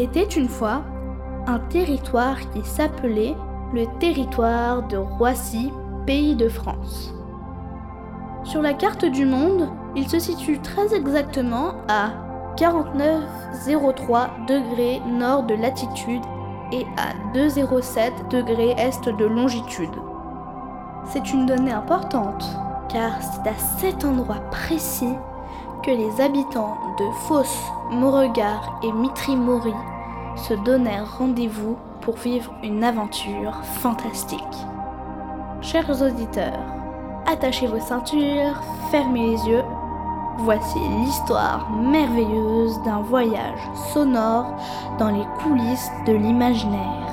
Était une fois un territoire qui s'appelait le territoire de Roissy, pays de France. Sur la carte du monde, il se situe très exactement à 49,03 degrés nord de latitude et à 2,07 degrés est de longitude. C'est une donnée importante, car c'est à cet endroit précis les habitants de Fos, Beauregard et Mitry-Mory se donnèrent rendez-vous pour vivre une aventure fantastique. Chers auditeurs, attachez vos ceintures, fermez les yeux. Voici l'histoire merveilleuse d'un voyage sonore dans les coulisses de l'imaginaire.